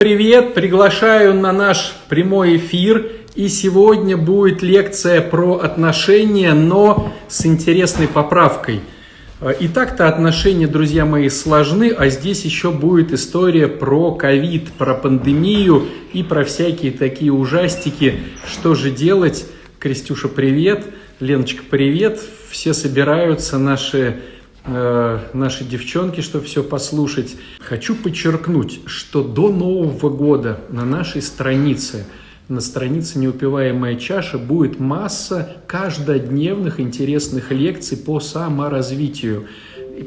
Привет, приглашаю на наш прямой эфир. И сегодня будет лекция про отношения, но с интересной поправкой. И так-то отношения, друзья мои, сложны, а здесь еще будет история про ковид, про пандемию и про всякие такие ужастики. Что же делать? Крестюша, привет. Леночка, привет. Все собираются, наши Э, наши девчонки, чтобы все послушать. Хочу подчеркнуть, что до Нового года на нашей странице, на странице «Неупиваемая чаша» будет масса каждодневных интересных лекций по саморазвитию.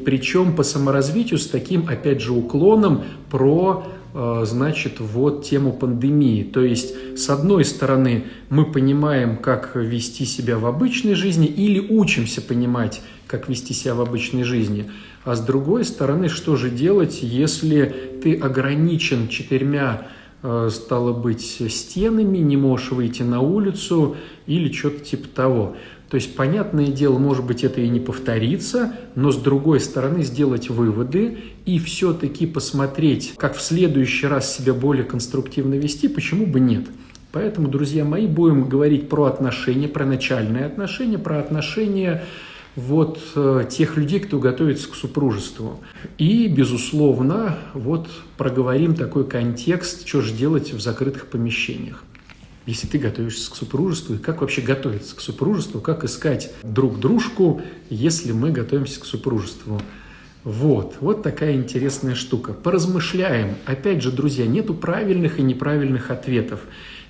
Причем по саморазвитию с таким, опять же, уклоном про Э, значит, вот тему пандемии. То есть, с одной стороны, мы понимаем, как вести себя в обычной жизни или учимся понимать, как вести себя в обычной жизни. А с другой стороны, что же делать, если ты ограничен четырьмя э, стало быть, стенами, не можешь выйти на улицу или что-то типа того. То есть, понятное дело, может быть, это и не повторится, но с другой стороны сделать выводы и все-таки посмотреть, как в следующий раз себя более конструктивно вести, почему бы нет. Поэтому, друзья мои, будем говорить про отношения, про начальные отношения, про отношения вот э, тех людей, кто готовится к супружеству. И, безусловно, вот проговорим такой контекст, что же делать в закрытых помещениях если ты готовишься к супружеству, и как вообще готовиться к супружеству, как искать друг дружку, если мы готовимся к супружеству. Вот, вот такая интересная штука. Поразмышляем. Опять же, друзья, нету правильных и неправильных ответов.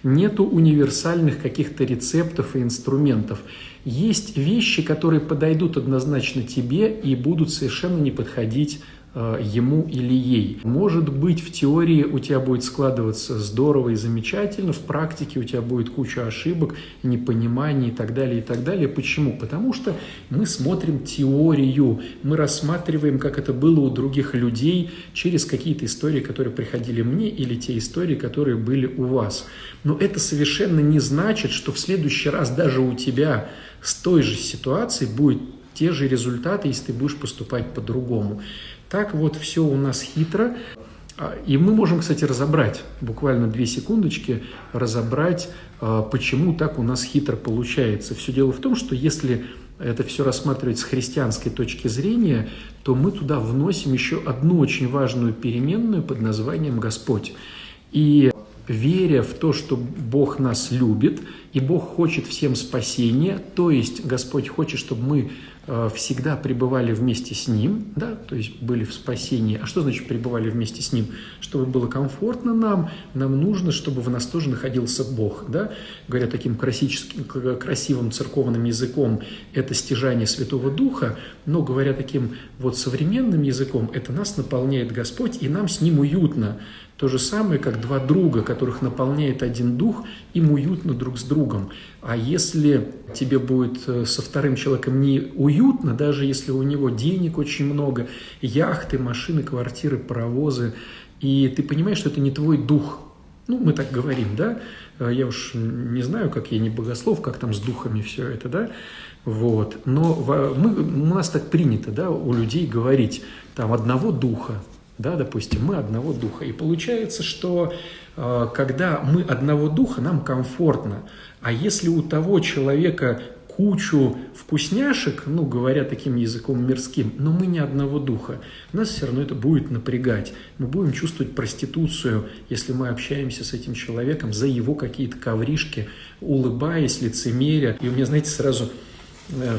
Нету универсальных каких-то рецептов и инструментов. Есть вещи, которые подойдут однозначно тебе и будут совершенно не подходить ему или ей. Может быть, в теории у тебя будет складываться здорово и замечательно, в практике у тебя будет куча ошибок, непониманий и так далее, и так далее. Почему? Потому что мы смотрим теорию, мы рассматриваем, как это было у других людей через какие-то истории, которые приходили мне, или те истории, которые были у вас. Но это совершенно не значит, что в следующий раз даже у тебя с той же ситуацией будет те же результаты, если ты будешь поступать по-другому. Так вот все у нас хитро. А, и мы можем, кстати, разобрать, буквально две секундочки, разобрать, а, почему так у нас хитро получается. Все дело в том, что если это все рассматривать с христианской точки зрения, то мы туда вносим еще одну очень важную переменную под названием Господь. И веря в то, что Бог нас любит, и Бог хочет всем спасения, то есть Господь хочет, чтобы мы всегда пребывали вместе с Ним, да, то есть были в спасении. А что значит пребывали вместе с Ним? Чтобы было комфортно нам, нам нужно, чтобы в нас тоже находился Бог, да, говоря таким красивым церковным языком, это стяжание Святого Духа, но говоря таким вот современным языком, это нас наполняет Господь, и нам с Ним уютно. То же самое, как два друга, которых наполняет один дух, им уютно друг с другом. А если тебе будет э, со вторым человеком не уютно, даже если у него денег очень много, яхты, машины, квартиры, паровозы, и ты понимаешь, что это не твой дух, ну, мы так говорим, да, э, я уж не знаю, как я не богослов, как там с духами все это, да, вот, но мы, у нас так принято, да, у людей говорить, там, одного духа, да, допустим, мы одного духа. И получается, что э, когда мы одного духа, нам комфортно. А если у того человека кучу вкусняшек, ну, говоря таким языком мирским, но мы не одного духа. Нас все равно это будет напрягать. Мы будем чувствовать проституцию, если мы общаемся с этим человеком за его какие-то ковришки, улыбаясь, лицемеря. И у меня, знаете, сразу э,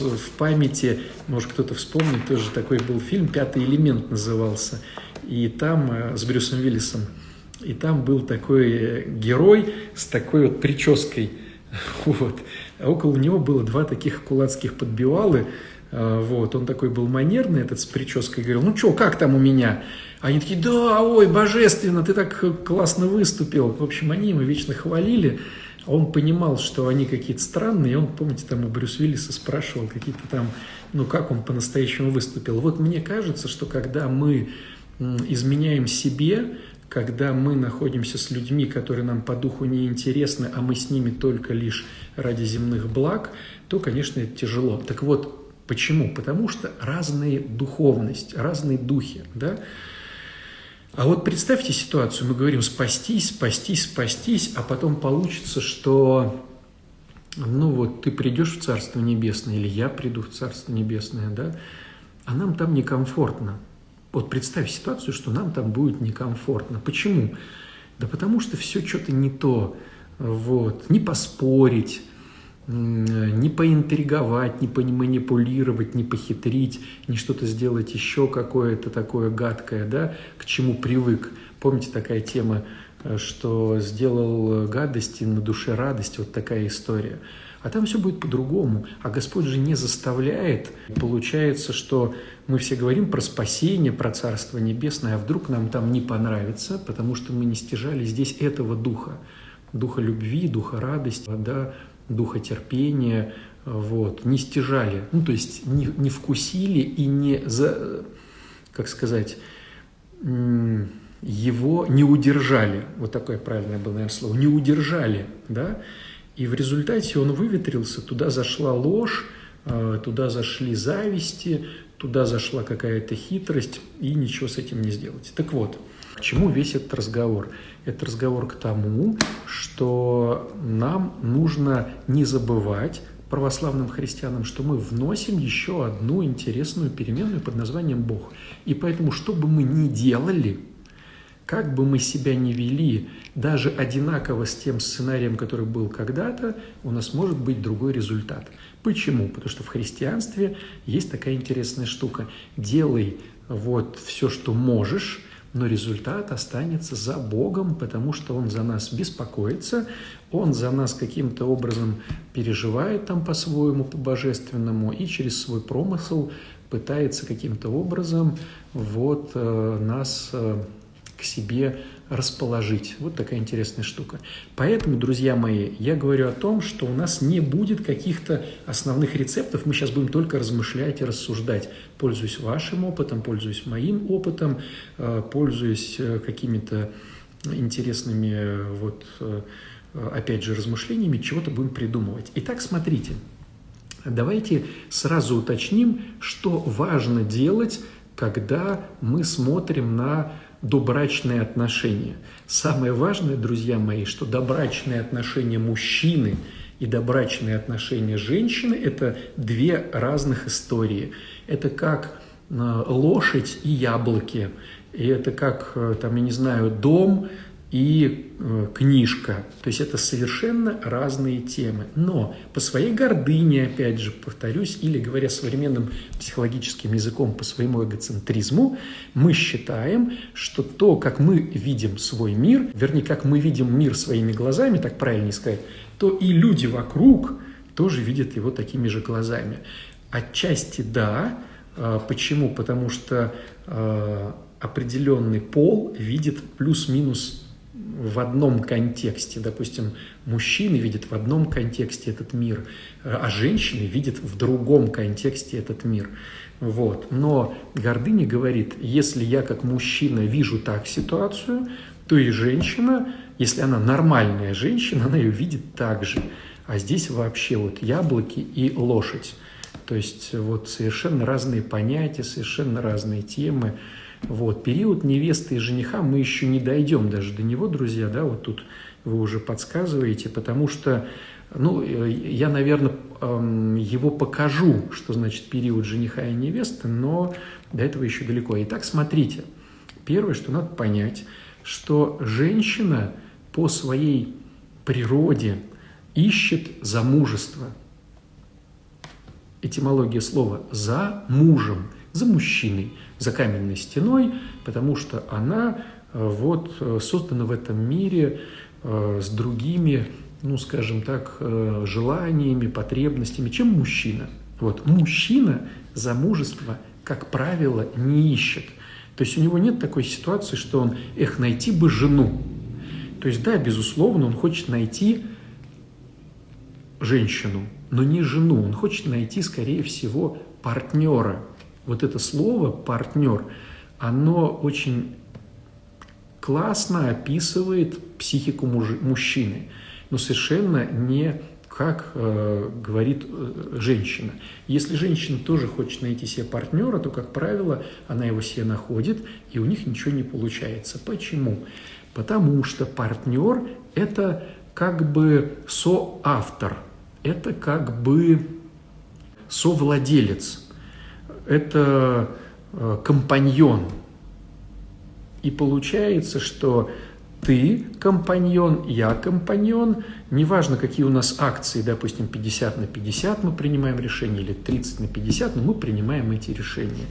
в памяти, может кто-то вспомнит, тоже такой был фильм «Пятый элемент» назывался, и там э, с Брюсом Уиллисом, и там был такой э, герой с такой вот прической, вот, а около него было два таких кулацких подбивалы, э, вот, он такой был манерный, этот с прической, говорил, ну что, как там у меня? Они такие, да, ой, божественно, ты так классно выступил. В общем, они его вечно хвалили, он понимал, что они какие-то странные, он, помните, там у Брюс Уиллиса спрашивал какие-то там, ну, как он по-настоящему выступил. Вот мне кажется, что когда мы изменяем себе, когда мы находимся с людьми, которые нам по духу не интересны, а мы с ними только лишь ради земных благ, то, конечно, это тяжело. Так вот, почему? Потому что разные духовность, разные духи, да, А вот представьте ситуацию, мы говорим спастись, спастись, спастись, а потом получится, что ну вот ты придешь в Царство Небесное, или я приду в Царство Небесное, да, а нам там некомфортно. Вот представь ситуацию, что нам там будет некомфортно. Почему? Да потому что все что-то не то. Вот. Не поспорить, не поинтриговать, не поманипулировать, не похитрить, не что-то сделать еще какое-то такое гадкое, да, к чему привык. Помните такая тема, э, что сделал гадости, на душе радость, вот такая история. А там все будет по-другому. А Господь же не заставляет. Получается, что мы все говорим про спасение, про Царство Небесное, а вдруг нам там не понравится, потому что мы не стяжали здесь этого духа. Духа любви, духа радости, да, духа терпения, вот, не стяжали, ну, то есть не, не вкусили и не, за, как сказать, его не удержали, вот такое правильное было, наверное, слово, не удержали, да, и в результате он выветрился, туда зашла ложь, а, туда зашли зависти, туда зашла какая-то хитрость, и ничего с этим не сделать. Так вот, к чему весь этот разговор? Это разговор к тому, что нам нужно не забывать православным христианам, что мы вносим еще одну интересную переменную под названием Бог. И поэтому, что бы мы ни делали, как бы мы себя ни вели, даже одинаково с тем сценарием, который был когда-то, у нас может быть другой результат. Почему? Потому что в христианстве есть такая интересная штука. Делай вот все, что можешь, но результат останется за Богом, потому что Он за нас беспокоится, Он за нас каким-то образом переживает там по-своему, по-божественному, и через свой промысел пытается каким-то образом вот э, нас э, к себе расположить. Вот такая интересная штука. Поэтому, друзья мои, я говорю о том, что у нас не будет каких-то основных рецептов. Мы сейчас будем только размышлять и рассуждать. Пользуюсь вашим опытом, пользуюсь моим опытом, э, пользуюсь э, какими-то интересными э, вот опять же размышлениями, чего-то будем придумывать. Итак, смотрите, давайте сразу уточним, что важно делать, когда мы смотрим на добрачные отношения. Самое важное, друзья мои, что добрачные отношения мужчины и добрачные отношения женщины – это две разных истории. Это как э, лошадь и яблоки, и это как, э, там, я не знаю, дом и э, книжка. То есть это совершенно разные темы. Но по своей гордыне, опять же, повторюсь, или говоря современным психологическим языком, по своему эгоцентризму, мы считаем, что то, как мы видим свой мир, вернее, как мы видим мир своими глазами, так правильнее сказать, то и люди вокруг тоже видят его такими же глазами. Отчасти да. А, почему? Потому что а, определенный пол видит плюс-минус в одном контексте. Допустим, мужчины видят в одном контексте этот мир, а женщины видят в другом контексте этот мир. Вот. Но гордыня говорит, если я как мужчина вижу так ситуацию, то и женщина, если она нормальная женщина, она ее видит так же. А здесь вообще вот яблоки и лошадь. То есть вот совершенно разные понятия, совершенно разные темы. Вот, период невесты и жениха мы еще не дойдем даже до него, друзья, да, вот тут вы уже подсказываете, потому что, ну, я, наверное, эм, его покажу, что значит период жениха и невесты, но до этого еще далеко. Итак, смотрите, первое, что надо понять, что женщина по своей природе ищет замужество. Этимология слова «за мужем», за мужчиной – за каменной стеной, потому что она э, вот э, создана в этом мире э, с другими, ну, скажем так, желаниями, потребностями, чем мужчина. Вот мужчина замужество, как правило, не ищет. То есть у него нет такой ситуации, что он, эх, найти бы жену. То есть, да, безусловно, он хочет найти женщину, но не жену. Он хочет найти, скорее всего, партнера, вот это слово «партнер», оно очень классно описывает психику муж, мужчины, но совершенно не как э, говорит э, женщина. Если женщина тоже хочет найти себе партнера, то, как правило, она его себе находит, и у них ничего не получается. Почему? Потому что партнер – это как бы соавтор, это как бы совладелец, это э, компаньон. И получается, что ты компаньон, я компаньон, неважно, какие у нас акции, допустим, 50 на 50 мы принимаем решения или 30 на 50, но мы принимаем эти решения.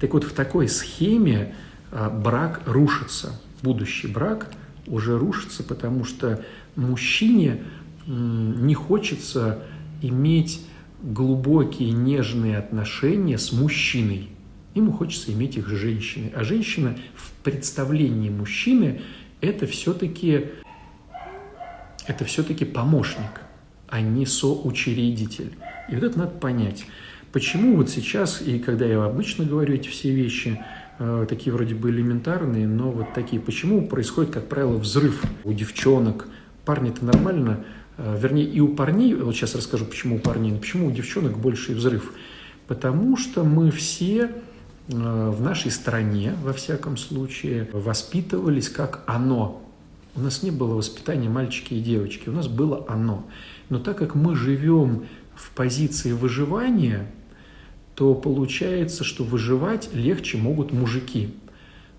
Так вот, в такой схеме а, брак рушится, будущий брак уже рушится, потому что мужчине не хочется иметь глубокие нежные отношения с мужчиной. Ему хочется иметь их с женщиной. А женщина в представлении мужчины это все-таки это все-таки помощник, а не соучредитель. И вот это надо понять. Почему вот сейчас, и когда я обычно говорю эти все вещи, э, такие вроде бы элементарные, но вот такие, почему происходит, как правило, взрыв у девчонок, парни-то нормально, вернее, и у парней, вот сейчас расскажу, почему у парней, почему у девчонок больший взрыв. Потому что мы все Э, в нашей стране, во всяком случае, воспитывались как оно. У нас не было воспитания мальчики и девочки, у нас было оно. Но так как мы живем в позиции выживания, то получается, что выживать легче могут мужики.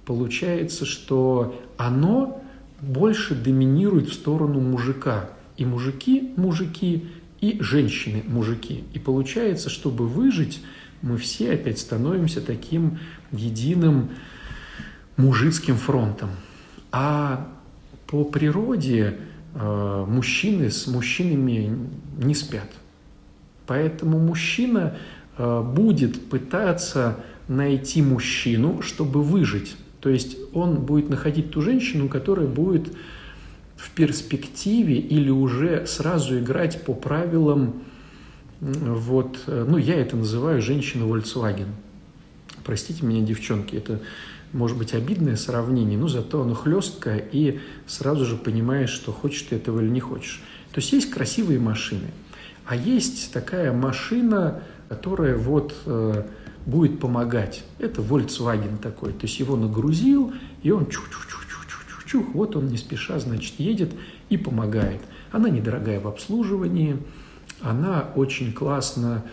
Получается, что оно больше доминирует в сторону мужика. И мужики – мужики, и женщины – мужики. И получается, чтобы выжить – мы все опять становимся таким единым мужицким фронтом. А по природе э, мужчины с мужчинами не спят. Поэтому мужчина э, будет пытаться найти мужчину, чтобы выжить. То есть он будет находить ту женщину, которая будет в перспективе или уже сразу играть по правилам вот, э, ну, я это называю женщина Volkswagen. Простите меня, девчонки, это может быть обидное сравнение, но зато оно хлесткое, и сразу же понимаешь, что хочешь ты этого или не хочешь. То есть есть красивые машины, а есть такая машина, которая вот э, будет помогать. Это Volkswagen такой. То есть его нагрузил, и он чух-чух-чух-чух-чух, вот он не спеша, значит, едет и помогает. Она недорогая в обслуживании, она очень классно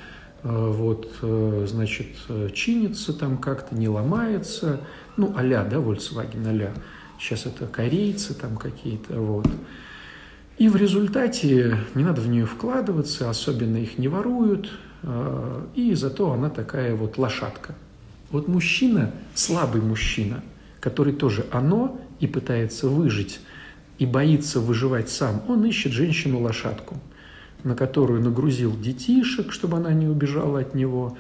э, вот, э, значит, чинится там как-то, не ломается, ну, а-ля, да, Volkswagen, а-ля. Сейчас это корейцы там какие-то, вот. И в результате не надо в нее вкладываться, особенно их не воруют, э, и зато она такая вот лошадка. Вот мужчина, слабый мужчина, который тоже оно и пытается выжить, и боится выживать сам, он ищет женщину-лошадку – на которую нагрузил детишек, чтобы она не убежала от него,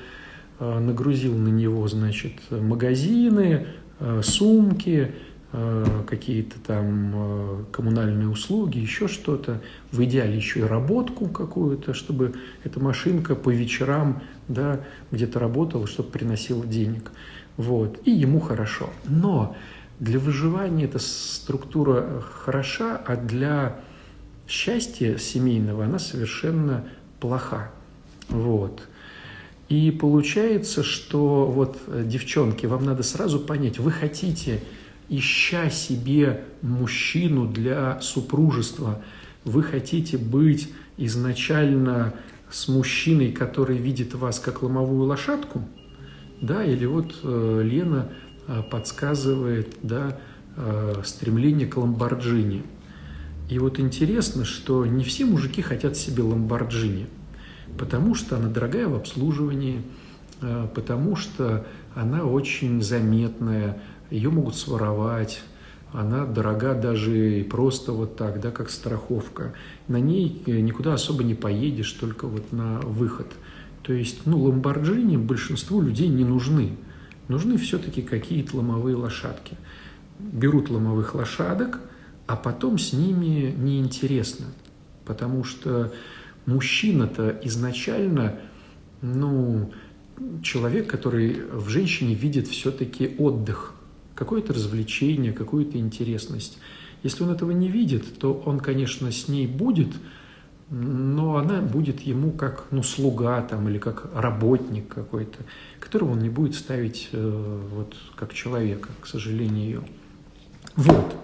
э, нагрузил на него, значит, магазины, э, сумки, э, какие-то там коммунальные услуги, еще что-то, в идеале еще и работку какую-то, чтобы эта машинка по вечерам да, где-то работала, чтобы приносила денег. Вот. И ему хорошо. Но для выживания эта структура хороша, а для счастья семейного, она совершенно плоха. Вот. И получается, что вот, э, девчонки, вам надо сразу понять, вы хотите, ища себе мужчину для супружества, вы хотите быть изначально с мужчиной, который видит вас как ломовую лошадку, да, или вот э, Лена подсказывает, да, э, стремление к ламборджини – и вот интересно, что не все мужики хотят себе ламборджини, потому что она дорогая в обслуживании, э, потому что она очень заметная, ее могут своровать, она дорога даже и просто вот так, да, как страховка. На ней э, никуда особо не поедешь, только вот на выход. То есть, ну, ламборджини большинству людей не нужны. Нужны все-таки какие-то ломовые лошадки. Берут ломовых лошадок – а потом с ними неинтересно, потому что мужчина-то изначально, ну, человек, который в женщине видит все-таки отдых, какое-то развлечение, какую-то интересность. Если он этого не видит, то он, конечно, с ней будет, но она будет ему как ну, слуга там, или как работник какой-то, которого он не будет ставить э, вот, как человека, к сожалению. Вот.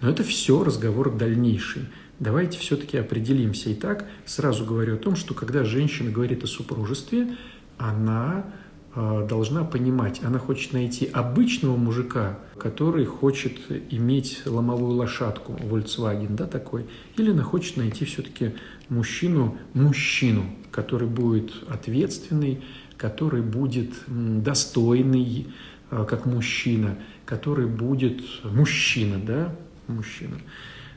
Но это все разговор дальнейший. Давайте все-таки определимся. Итак, сразу говорю о том, что когда женщина говорит о супружестве, она э, должна понимать, она хочет найти обычного мужика, который хочет иметь ломовую лошадку, Volkswagen, да, такой, или она хочет найти все-таки мужчину, мужчину, который будет ответственный, который будет достойный, э, как мужчина, который будет мужчина, да, мужчина.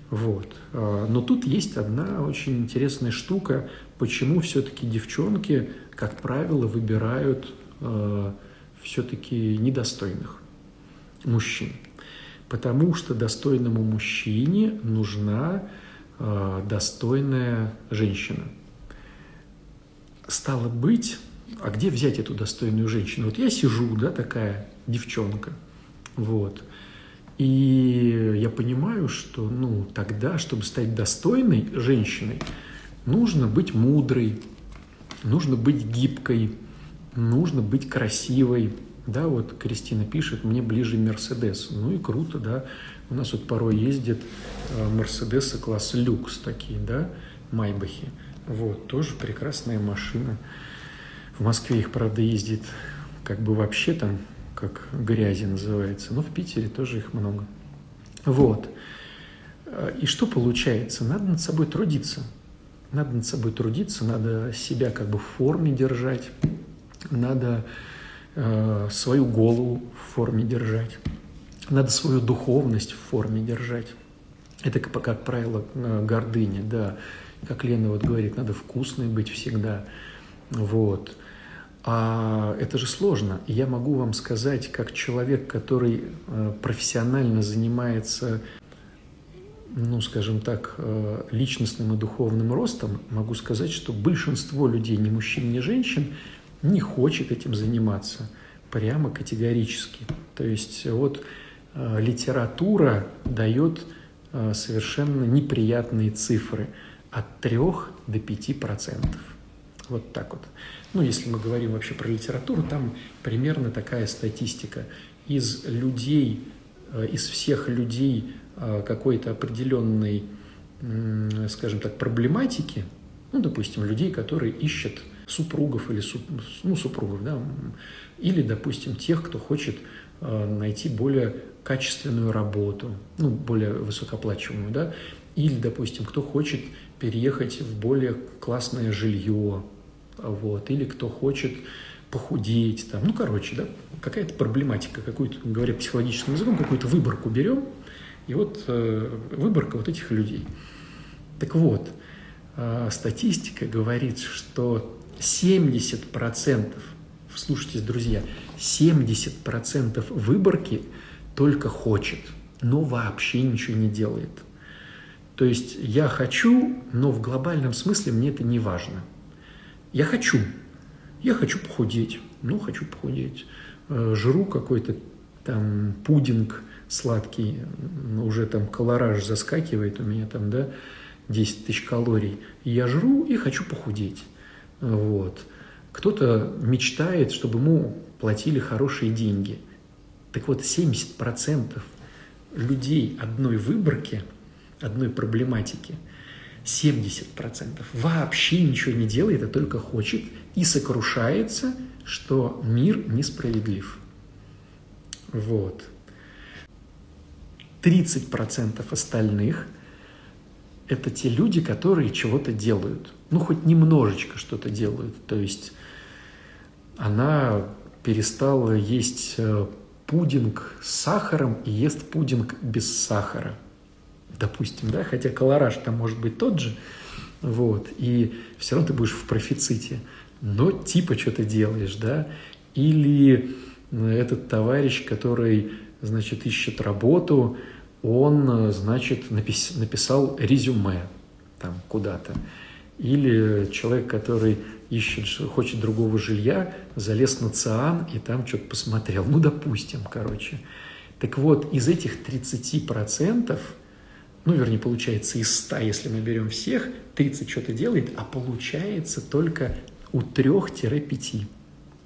Вот. Э, но тут есть одна очень интересная штука, почему все-таки девчонки, как правило, выбирают э, все-таки недостойных мужчин. Потому что достойному мужчине нужна достойная женщина. Стало быть, а где взять эту достойную женщину? Вот я сижу, да, такая девчонка, вот, и я понимаю, что, ну, тогда, чтобы стать достойной женщиной, нужно быть мудрой, нужно быть гибкой, нужно быть красивой, да, вот Кристина пишет, мне ближе Мерседес. Ну и круто, да. У нас вот порой ездят э, Мерседесы класс люкс такие, да, Майбахи. Вот, тоже прекрасная машина. В Москве их, правда, ездит как бы вообще там, как грязи называется, но в Питере тоже их много. Вот. И что получается? Надо над собой трудиться. Надо над собой трудиться, надо себя как бы в форме держать, надо э, свою голову в форме держать, надо свою духовность в форме держать. Это, как, как правило, э, гордыня, да. Как Лена вот говорит, надо вкусной быть всегда. Вот. А это же сложно. Я могу вам сказать, как человек, который э, профессионально занимается, ну, скажем так, э, личностным и духовным ростом, могу сказать, что большинство людей, ни мужчин, ни женщин, не хочет этим заниматься прямо категорически. То есть вот э, литература дает совершенно неприятные цифры от 3 до 5 процентов. Вот так вот. Ну, если мы говорим вообще про литературу, там примерно такая статистика. Из людей, э, из всех людей э, какой-то определенной, скажем так, проблематики, ну, допустим, людей, которые ищут супругов или ну, супругов, да, или, допустим, тех, кто хочет э, найти более качественную работу, ну, более высокооплачиваемую, да, или, допустим, кто хочет переехать в более классное жилье, вот, или кто хочет похудеть, там, ну, короче, да, какая-то проблематика, какую-то, говоря психологическим языком, какую-то выборку берем, и вот э, выборка вот этих людей. Так вот, э, статистика говорит, что 70%, слушайтесь, друзья, 70% выборки только хочет, но вообще ничего не делает. То есть я хочу, но в глобальном смысле мне это не важно. Я хочу. Я хочу похудеть. Ну, хочу похудеть. Э, жру какой-то там пудинг сладкий, уже там колораж заскакивает у меня там, да, 10 тысяч калорий. я жру и хочу похудеть. Вот. Кто-то мечтает, чтобы ему платили хорошие деньги. Так вот, 70% людей одной выборки, одной проблематики – 70% вообще ничего не делает, а только хочет и сокрушается, что мир несправедлив. Вот. 30% остальных – это те люди, которые чего-то делают. Ну, хоть немножечко что-то делают. То есть она перестала есть э, пудинг с сахаром и ест пудинг без сахара – допустим, да, хотя колораж там может быть тот же, вот, и все равно ты будешь в профиците, но типа что ты делаешь, да, или э, этот товарищ, который, значит, ищет работу, он, э, значит, напис, написал резюме там куда-то, или человек, который ищет, хочет другого жилья, залез на ЦИАН и там что-то посмотрел. Ну, допустим, короче. Так вот, из этих 30% ну, вернее, получается из 100, если мы берем всех, 30 что-то делает, а получается только у 3-5.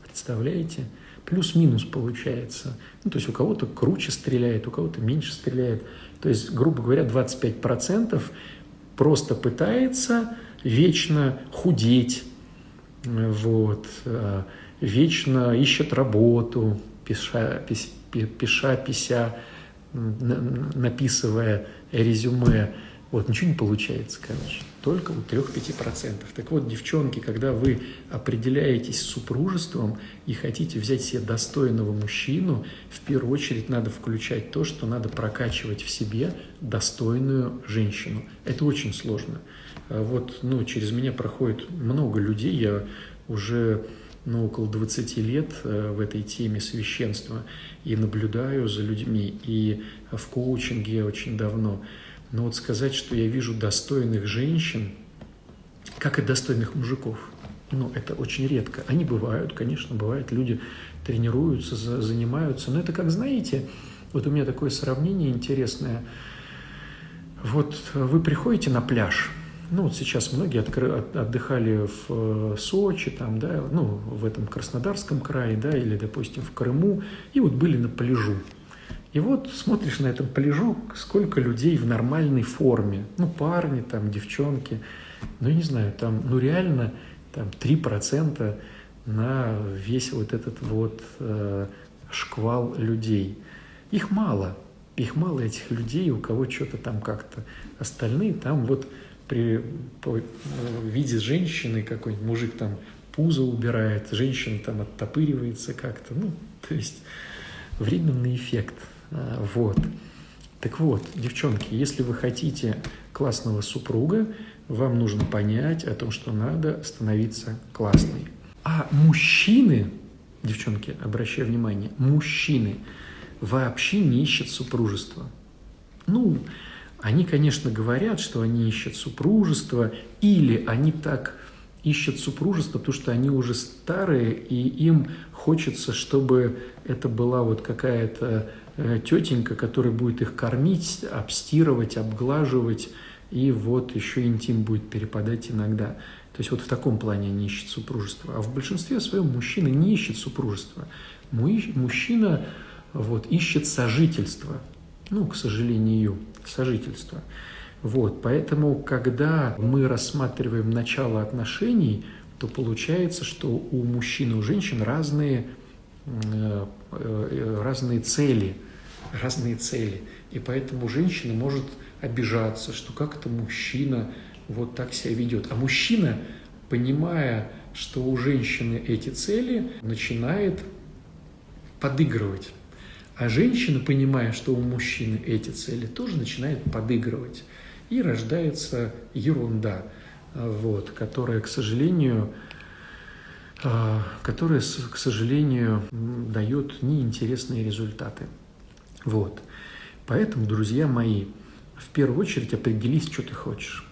Представляете? Плюс-минус получается. Ну, то есть у кого-то круче стреляет, у кого-то меньше стреляет. То есть, грубо говоря, 25% просто пытается вечно худеть, вот, э, вечно ищет работу, пиша, пиша, пися, написывая резюме. Вот, ничего не получается, короче. Только у 3-5%. Так вот, девчонки, когда вы определяетесь с супружеством и хотите взять себе достойного мужчину, в первую очередь надо включать то, что надо прокачивать в себе достойную женщину. Это очень сложно. А вот, ну, через меня проходит много людей, я уже ну, около 20 лет э, в этой теме священства и наблюдаю за людьми, и в коучинге очень давно. Но вот сказать, что я вижу достойных женщин, как и достойных мужиков, ну, это очень редко. Они бывают, конечно, бывают, люди тренируются, занимаются, но это как, знаете, вот у меня такое сравнение интересное. Вот вы приходите на пляж – ну, вот сейчас многие откры, отдыхали в э, Сочи, там, да, ну, в этом Краснодарском крае, да, или, допустим, в Крыму, и вот были на пляжу. И вот смотришь на этом пляжу, сколько людей в нормальной форме. Ну, парни, там, девчонки. Ну, я не знаю, там, ну, реально, там, 3% на весь вот этот вот э, шквал людей. Их мало. Их мало, этих людей, у кого что-то там как-то. Остальные там вот при по, виде женщины какой-нибудь мужик там пузо убирает, женщина там оттопыривается как-то, ну, то есть временный эффект, а, вот. Так вот, девчонки, если вы хотите классного супруга, вам нужно понять о том, что надо становиться классной. А мужчины, девчонки, обращаю внимание, мужчины вообще не ищут супружества. Ну, они, конечно, говорят, что они ищут супружество, или они так ищут супружество, потому что они уже старые, и им хочется, чтобы это была вот какая-то э, тетенька, которая будет их кормить, обстирывать, обглаживать, и вот еще интим будет перепадать иногда. То есть вот в таком плане они ищут супружество. А в большинстве своем мужчина не ищет супружества. Мужчина вот, ищет сожительство. Ну, к сожалению сожительства. Вот, поэтому, когда мы рассматриваем начало отношений, то получается, что у мужчин и у женщин разные, э, разные цели, разные цели. И поэтому женщина может обижаться, что как это мужчина вот так себя ведет. А мужчина, понимая, что у женщины эти цели, начинает подыгрывать. А женщина, понимая, что у мужчины эти цели, тоже начинает подыгрывать. И рождается ерунда, вот, которая, к сожалению, а, которая, к сожалению, дает неинтересные результаты. Вот. Поэтому, друзья мои, в первую очередь определись, что ты хочешь.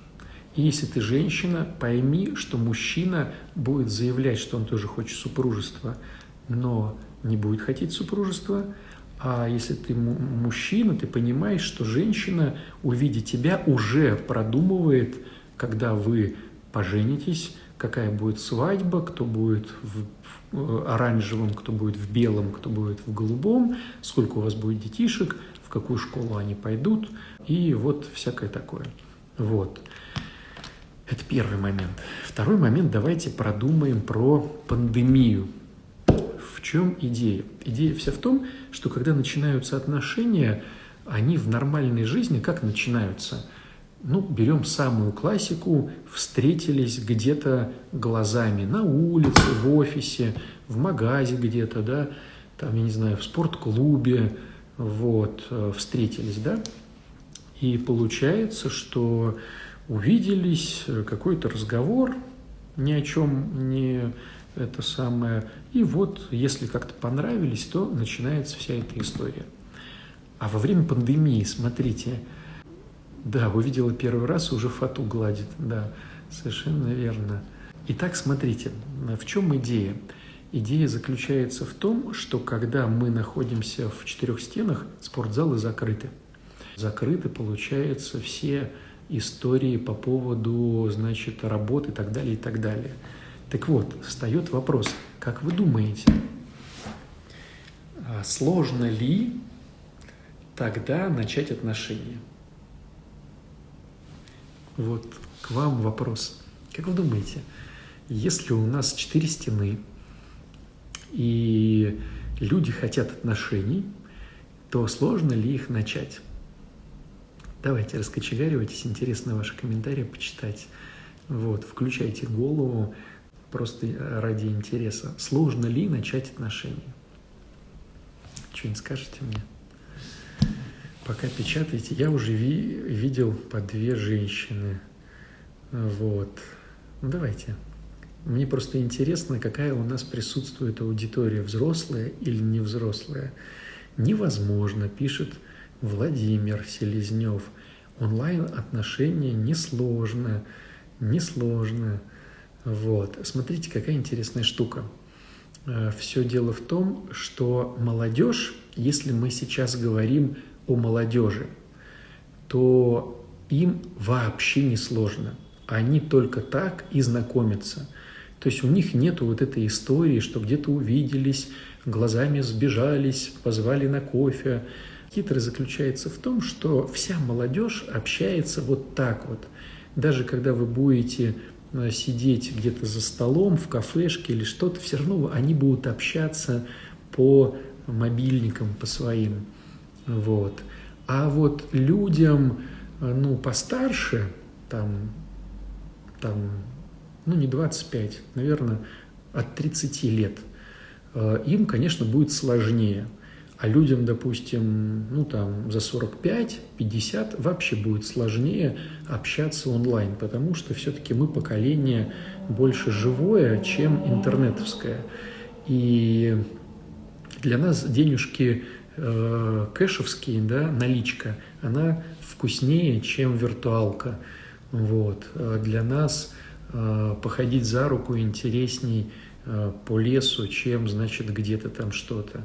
И если ты женщина, пойми, что мужчина будет заявлять, что он тоже хочет супружества, но не будет хотеть супружества, а если ты мужчина, ты понимаешь, что женщина, увидя тебя, уже продумывает, когда вы поженитесь, какая будет свадьба, кто будет в э, оранжевом, кто будет в белом, кто будет в голубом, сколько у вас будет детишек, в какую школу они пойдут, и вот всякое такое. Вот. Это первый момент. Второй момент, давайте продумаем про пандемию чем идея? Идея вся в том, что когда начинаются отношения, они в нормальной жизни как начинаются? Ну, берем самую классику, встретились где-то глазами на улице, в офисе, в магазе где-то, да, там, я не знаю, в спортклубе, вот, э, встретились, да, и получается, что увиделись, э, какой-то разговор, ни о чем не это самое. И вот, если как-то понравились, то начинается вся эта история. А во время пандемии, смотрите, да, увидела первый раз, уже фату гладит, да, совершенно верно. Итак, смотрите, в чем идея? Идея заключается в том, что когда мы находимся в четырех стенах, спортзалы закрыты. закрыты, получается, все истории по поводу, значит, работы и так далее, и так далее. Так вот, встает вопрос, как вы думаете, а сложно ли тогда начать отношения? Вот к вам вопрос. Как вы думаете, если у нас четыре стены, и люди хотят отношений, то сложно ли их начать? Давайте раскочегаривайтесь, интересно ваши комментарии почитать. Вот, включайте голову просто ради интереса. Сложно ли начать отношения? Что-нибудь скажете мне? Пока печатаете, я уже ви видел по две женщины. Вот. Ну, давайте. Мне просто интересно, какая у нас присутствует аудитория, взрослая или не взрослая. Невозможно, пишет Владимир Селезнев. Онлайн-отношения несложно, несложно. Вот. Смотрите, какая интересная штука. Э, Все дело в том, что молодежь, если мы сейчас говорим о молодежи, то им вообще не сложно. Они только так и знакомятся. То есть у них нет вот этой истории, что где-то увиделись, глазами сбежались, позвали на кофе, Хитрость заключается в том, что вся молодежь общается вот так вот. Даже когда вы будете сидеть где-то за столом, в кафешке или что-то, все равно они будут общаться по мобильникам, по своим. Вот. А вот людям, э, ну, постарше, там, там, ну, не 25, наверное, от 30 лет, э, им, конечно, будет сложнее – а людям, допустим, ну там за 45-50 вообще будет сложнее общаться онлайн, потому что все-таки мы поколение больше живое, чем интернетовское. И для нас денежки э, кэшевские, да, наличка, она вкуснее, чем виртуалка. Вот. А для нас э, походить за руку интересней э, по лесу, чем, значит, где-то там что-то.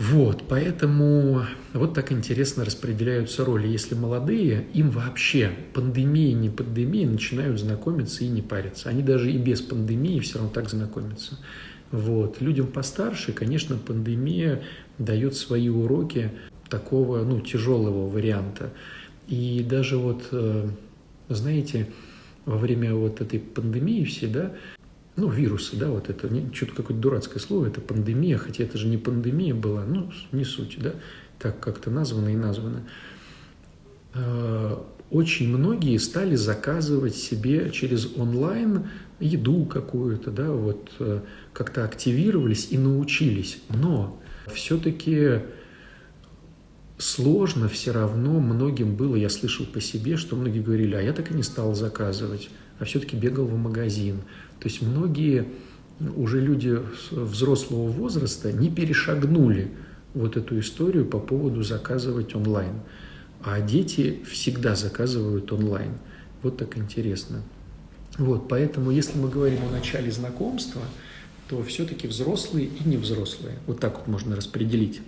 Вот, поэтому вот так интересно распределяются роли. Если молодые, им вообще пандемия, не пандемия, начинают знакомиться и не париться. Они даже и без пандемии все равно так знакомятся. Вот. Людям постарше, конечно, пандемия дает свои уроки такого, ну, тяжелого варианта. И даже вот, э, знаете, во время вот этой пандемии всегда ну, вирусы, да, вот это, что-то какое-то дурацкое слово, это пандемия, хотя это же не пандемия была, ну, не суть, да, так как-то названо и названо. А, очень многие стали заказывать себе через онлайн еду какую-то, да, вот э, как-то активировались и научились. Но все-таки сложно все равно многим было, я слышал по себе, что многие говорили, а я так и не стал заказывать, а все-таки бегал в магазин, то есть многие уже люди взрослого возраста не перешагнули вот эту историю по поводу заказывать онлайн. А дети всегда заказывают онлайн. Вот так интересно. Вот, поэтому, если мы говорим о начале знакомства, то все-таки взрослые и невзрослые. Вот так вот можно распределить.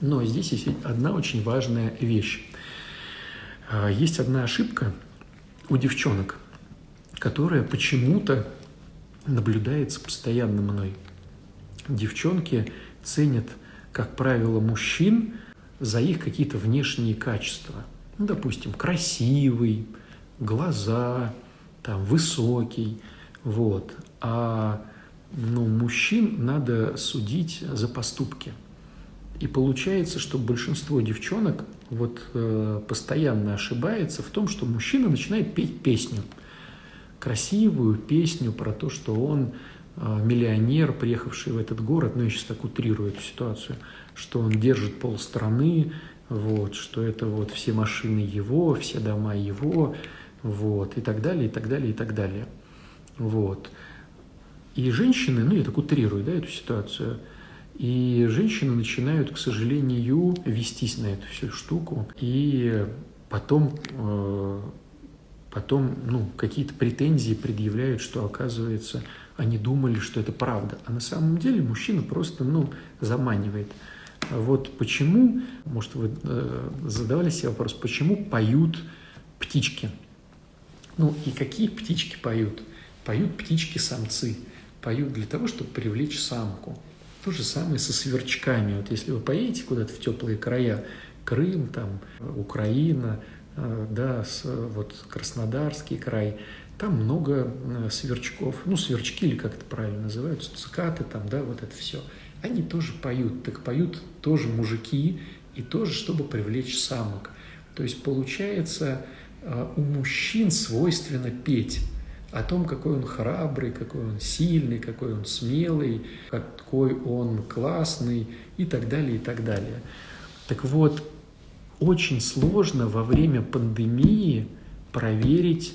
Но здесь есть одна очень важная вещь. А, есть одна ошибка у девчонок, которая почему-то наблюдается постоянно мной. Девчонки ценят, как правило, мужчин за их какие-то внешние качества. Ну, допустим, красивый, глаза, там, высокий, вот. А ну, мужчин надо судить за поступки. И получается, что большинство девчонок вот э, постоянно ошибается в том, что мужчина начинает петь песню – красивую песню про то, что он а, миллионер, приехавший в этот город, ну, я сейчас так утрирую эту ситуацию, что он держит полстраны, вот, что это вот все машины его, все дома его, вот, и так далее, и так далее, и так далее. Вот. И женщины, ну, я так утрирую, да, эту ситуацию, и женщины начинают, к сожалению, вестись на эту всю штуку, и потом э, потом ну, какие-то претензии предъявляют, что, оказывается, они думали, что это правда. А на самом деле мужчина просто ну, заманивает. Вот почему, может, вы э, задавали себе вопрос, почему поют птички? Ну и какие птички поют? Поют птички-самцы. Поют для того, чтобы привлечь самку. То же самое со сверчками. Вот если вы поедете куда-то в теплые края, Крым, там, Украина, э, да, вот Краснодарский край, там много э, сверчков, ну, сверчки или как это правильно называются, цикаты там, да, вот это все. Они тоже поют, так поют тоже мужики, и тоже, чтобы привлечь самок. То есть, получается, э, у мужчин свойственно петь о том, какой он храбрый, какой он сильный, какой он смелый, какой он классный и так далее, и так далее. Так вот, очень сложно во время пандемии проверить,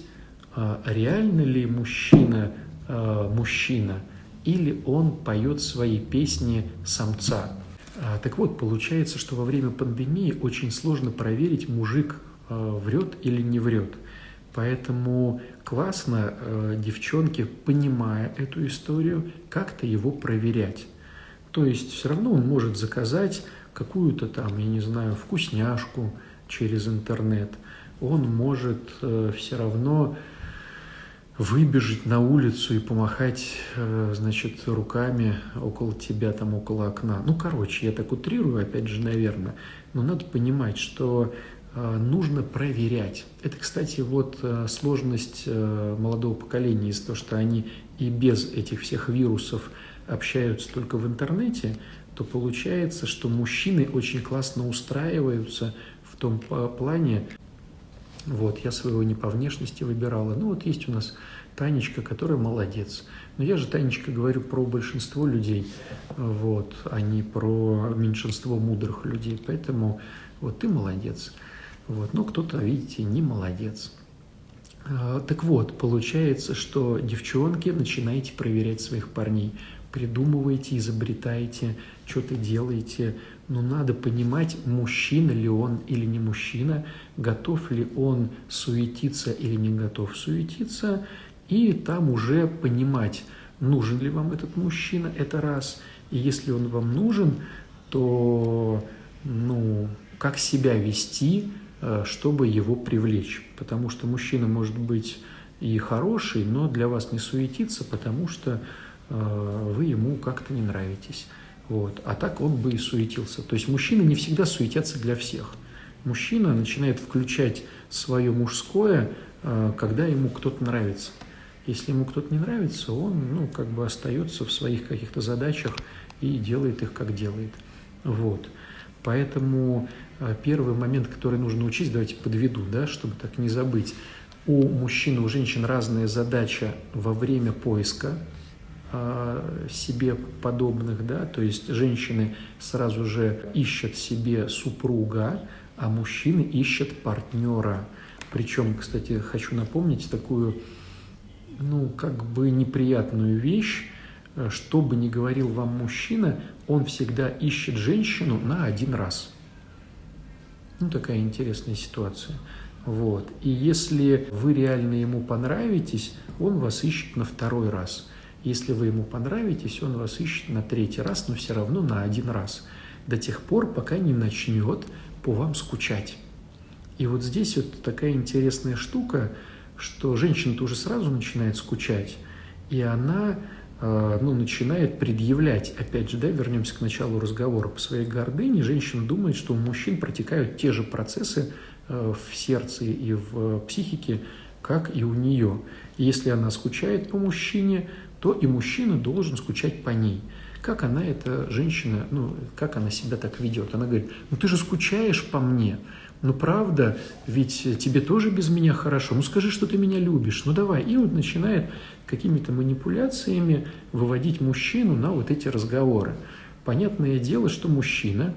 а, реально ли мужчина а, мужчина или он поет свои песни самца. А, так вот, получается, что во время пандемии очень сложно проверить, мужик врет или не врет – Поэтому классно девчонке, понимая эту историю, как-то его проверять. То есть все равно он может заказать какую-то там, я не знаю, вкусняшку через интернет. Он может э, все равно выбежать на улицу и помахать, э, значит, руками около тебя, там, около окна. Ну, короче, я так утрирую, опять же, наверное. Но надо понимать, что Э, нужно проверять. Это, кстати, вот э, сложность э, молодого поколения из-за того, что они и без этих всех вирусов общаются только в интернете, то получается, что мужчины очень классно устраиваются в том плане, вот, я своего не по внешности выбирала. Ну, вот есть у нас Танечка, которая молодец. Но я же, Танечка, говорю про большинство людей, вот, а не про меньшинство мудрых людей. Поэтому вот ты молодец. Вот. Но кто-то, видите, не молодец. А, так вот, получается, что девчонки начинаете проверять своих парней, придумываете, изобретаете, что-то делаете, но надо понимать, мужчина ли он или не мужчина, готов ли он суетиться или не готов суетиться, и там уже понимать, нужен ли вам этот мужчина, это раз, и если он вам нужен, то, ну, как себя вести, Э, чтобы его привлечь. Потому что мужчина может быть и хороший, но для вас не суетится, потому что э, вы ему как-то не нравитесь. Вот. А так он бы и суетился. То есть мужчины не всегда суетятся для всех. Мужчина начинает включать свое мужское, э, когда ему кто-то нравится. Если ему кто-то не нравится, он ну, как бы остается в своих каких-то задачах и делает их, как делает. Вот. Поэтому э, первый момент, который нужно учить, давайте подведу, да, чтобы так не забыть. У мужчин у женщин разная задача во время поиска себе подобных, да, то есть женщины сразу же ищут себе супруга, а мужчины ищут партнера. Причем, кстати, хочу напомнить такую, ну, как бы неприятную вещь, Э, что бы ни говорил вам мужчина, он всегда ищет женщину на один раз. Ну, такая интересная ситуация. Вот. И если вы реально ему понравитесь, он вас ищет на второй раз. Если вы ему понравитесь, он вас ищет на третий раз, но все равно на один раз. До тех пор, пока не начнет по вам скучать. И вот здесь вот такая интересная штука, что женщина-то уже сразу начинает скучать, и она Э, ну, начинает предъявлять, опять же, да, вернемся к началу разговора, по своей гордыне, женщина думает, что у мужчин протекают те же процессы э, в сердце и в психике, как и у нее. Если она скучает по мужчине, то и мужчина должен скучать по ней. Как она, эта женщина, ну, как она себя так ведет? Она говорит, ну ты же скучаешь по мне, ну правда, ведь тебе тоже без меня хорошо, ну скажи, что ты меня любишь, ну давай. И вот начинает какими-то манипуляциями выводить мужчину на вот эти разговоры. Понятное дело, что мужчина,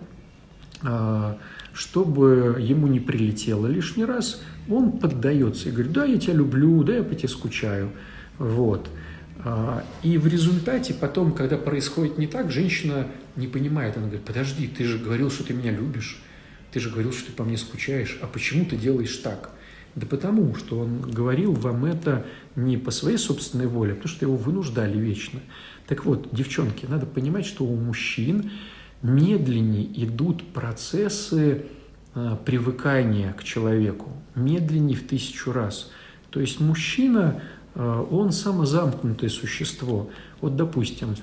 а, чтобы ему не прилетело лишний раз, он поддается и говорит, да, я тебя люблю, да, я по тебе скучаю. Вот. А, и в результате потом, когда происходит не так, женщина не понимает, она говорит, подожди, ты же говорил, что ты меня любишь, ты же говорил, что ты по мне скучаешь, а почему ты делаешь так? Да потому, что он говорил вам это не по своей собственной воле, а потому что его вынуждали вечно. Так вот, девчонки, надо понимать, что у мужчин медленнее идут процессы э, привыкания к человеку, медленнее в тысячу раз. То есть мужчина, он самозамкнутое существо. Вот, допустим,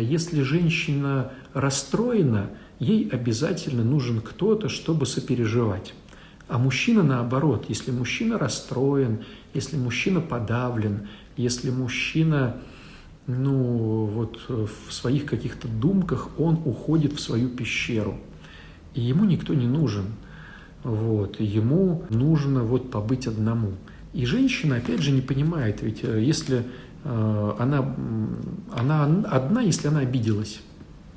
если женщина расстроена, ей обязательно нужен кто-то, чтобы сопереживать. А мужчина наоборот, если мужчина расстроен, если мужчина подавлен, если мужчина ну, вот в своих каких-то думках, он уходит в свою пещеру. И ему никто не нужен. Вот, ему нужно вот побыть одному. И женщина, опять же, не понимает, ведь э, если э, она, она одна, если она обиделась,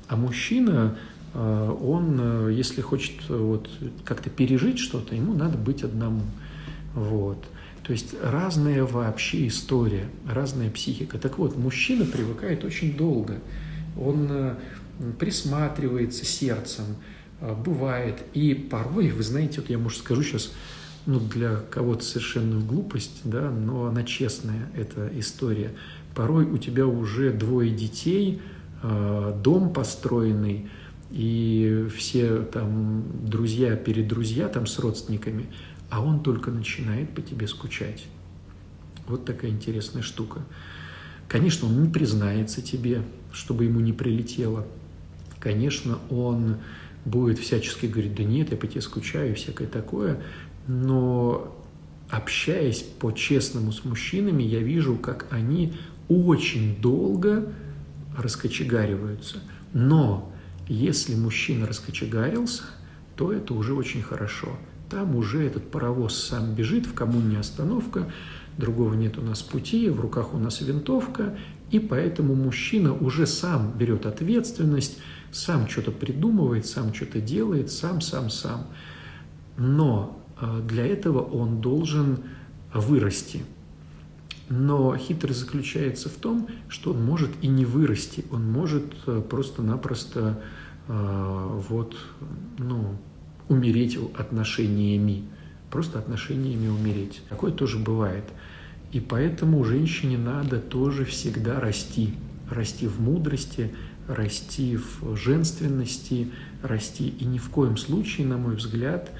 а мужчина, э, он, если хочет вот как-то пережить что-то, ему надо быть одному. Вот. То есть разная вообще история, разная психика. Так вот, мужчина привыкает очень долго. Он присматривается сердцем, бывает. И порой, вы знаете, вот я, может, скажу сейчас, ну, для кого-то совершенную глупость, да, но она честная, эта история. Порой у тебя уже двое детей, э, дом построенный, и все там друзья перед друзья там с родственниками – а он только начинает по тебе скучать. Вот такая интересная штука. Конечно, он не признается тебе, чтобы ему не прилетело. Конечно, он будет всячески говорить, да нет, я по тебе скучаю и всякое такое, но общаясь по-честному с мужчинами, я вижу, как они очень долго раскочегариваются. Но если мужчина раскочегарился, то это уже очень хорошо – там уже этот паровоз сам бежит, в коммуне остановка, другого нет у нас пути, в руках у нас винтовка, и поэтому мужчина уже сам берет ответственность, сам что-то придумывает, сам что-то делает, сам, сам, сам. Но для этого он должен вырасти. Но хитрость заключается в том, что он может и не вырасти, он может э, просто-напросто э, вот, ну, умереть отношениями, просто отношениями умереть. Такое тоже бывает. И поэтому женщине надо тоже всегда расти. Расти в мудрости, расти в женственности, расти. И ни в коем случае, на мой взгляд,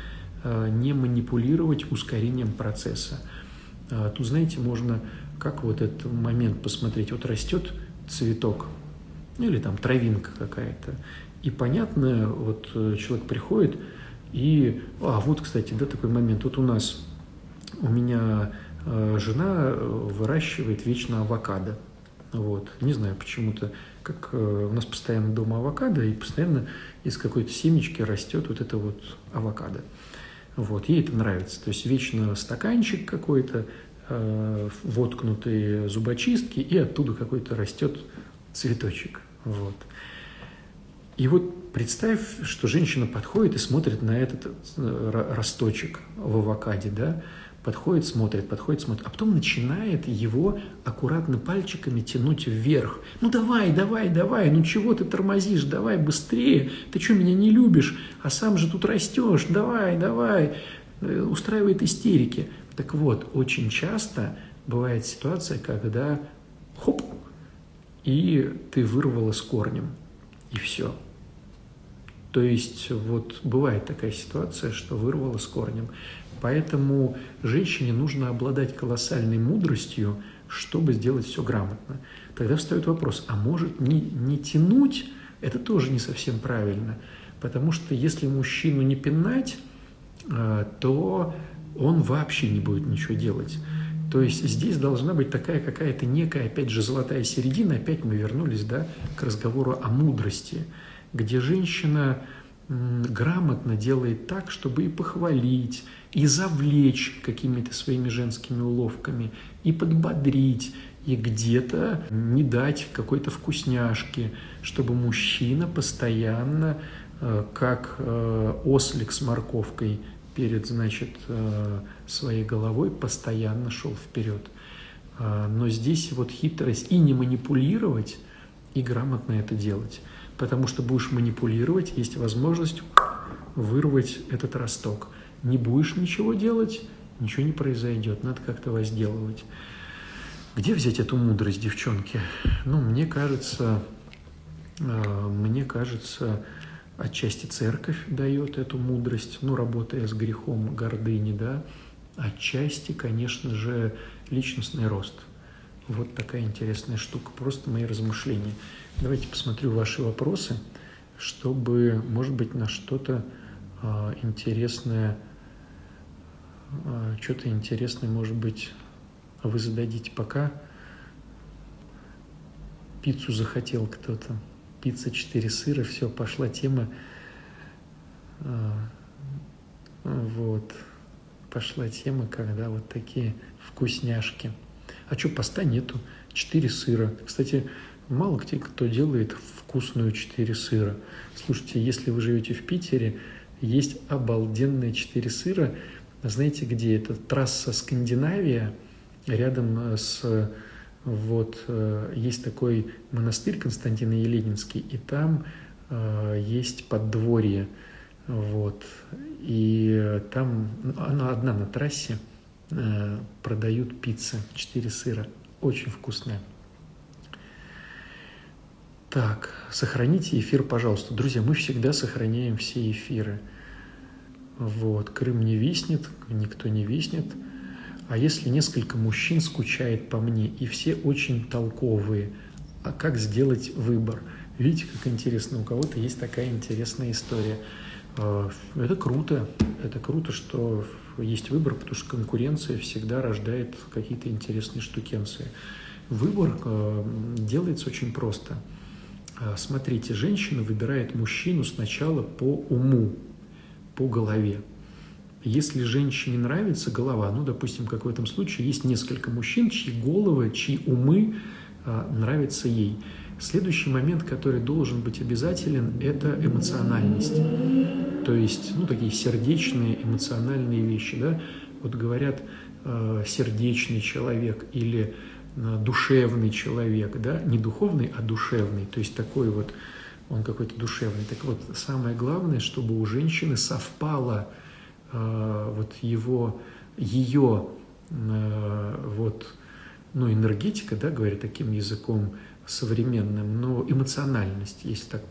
не манипулировать ускорением процесса. Э, тут, знаете, можно как вот этот момент посмотреть. Вот растет цветок, ну или там травинка какая-то. И понятно, вот э, человек приходит, и, а вот, кстати, да, такой момент. Вот у нас, у меня э, жена выращивает вечно авокадо. Вот. Не знаю, почему-то, как э, у нас постоянно дома авокадо, и постоянно из какой-то семечки растет вот это вот авокадо. Вот, ей это нравится. То есть вечно стаканчик какой-то, э, воткнутые зубочистки, и оттуда какой-то растет цветочек. Вот. И вот представь, что женщина подходит и смотрит на этот э, росточек в авокаде, да, подходит, смотрит, подходит, смотрит, а потом начинает его аккуратно пальчиками тянуть вверх. Ну давай, давай, давай, ну чего ты тормозишь, давай быстрее, ты что, меня не любишь, а сам же тут растешь, давай, давай, э, устраивает истерики. Так вот, очень часто бывает ситуация, когда хоп, и ты вырвала с корнем – и все. То есть вот бывает такая ситуация, что вырвало с корнем. Поэтому женщине нужно обладать колоссальной мудростью, чтобы сделать все грамотно. Тогда встает вопрос, а может не, не тянуть? Это тоже не совсем правильно. Потому что если мужчину не пинать, э, то он вообще не будет ничего делать. То есть здесь должна быть такая какая-то некая, опять же, золотая середина, опять мы вернулись да, к разговору о мудрости, где женщина грамотно делает так, чтобы и похвалить, и завлечь какими-то своими женскими уловками, и подбодрить, и где-то не дать какой-то вкусняшки, чтобы мужчина постоянно, э, как э, ослик с морковкой, перед, значит, э, своей головой постоянно шел вперед. Но здесь вот хитрость и не манипулировать, и грамотно это делать. Потому что будешь манипулировать, есть возможность вырвать этот росток. Не будешь ничего делать, ничего не произойдет, надо как-то возделывать. Где взять эту мудрость, девчонки? Ну, мне кажется, э, мне кажется, Отчасти церковь дает эту мудрость, ну, работая с грехом гордыни, да. Отчасти, конечно же, личностный рост. Вот такая интересная штука, просто мои размышления. Давайте посмотрю ваши вопросы, чтобы, может быть, на что-то э, интересное, э, что-то интересное, может быть, вы зададите пока. Пиццу захотел кто-то пицца 4 сыра, все, пошла тема. А, вот. Пошла тема, когда вот такие вкусняшки. А что, поста нету? 4 сыра. Кстати, мало кто, кто делает вкусную 4 сыра. Слушайте, если вы живете в Питере, есть обалденные 4 сыра. Знаете, где это? Трасса Скандинавия, рядом с вот э, есть такой монастырь Константина Еленинский, и там э, есть подворье, вот, и там, она одна на трассе, э, продают пиццы, 4 сыра, очень вкусная. Так, сохраните эфир, пожалуйста. Друзья, мы всегда сохраняем все эфиры. Вот, Крым не виснет, никто не виснет. А если несколько мужчин скучает по мне, и все очень толковые, а как сделать выбор? Видите, как интересно, у кого-то есть такая интересная история. А, это круто, это круто, что есть выбор, потому что конкуренция всегда рождает какие-то интересные штукенции. Выбор а, делается очень просто. А, смотрите, женщина выбирает мужчину сначала по уму, по голове. Если женщине нравится голова, ну, допустим, как в этом случае, есть несколько мужчин, чьи головы, чьи умы а, нравятся ей. Следующий момент, который должен быть обязателен, это эмоциональность. То есть, ну, такие сердечные, эмоциональные вещи, да. Вот говорят, э, сердечный человек или э, душевный человек, да, не духовный, а душевный, то есть такой вот, он какой-то душевный. Так вот, самое главное, чтобы у женщины совпало Э, вот его, ее э, вот, ну, энергетика, да, говоря таким языком современным, но эмоциональность, если так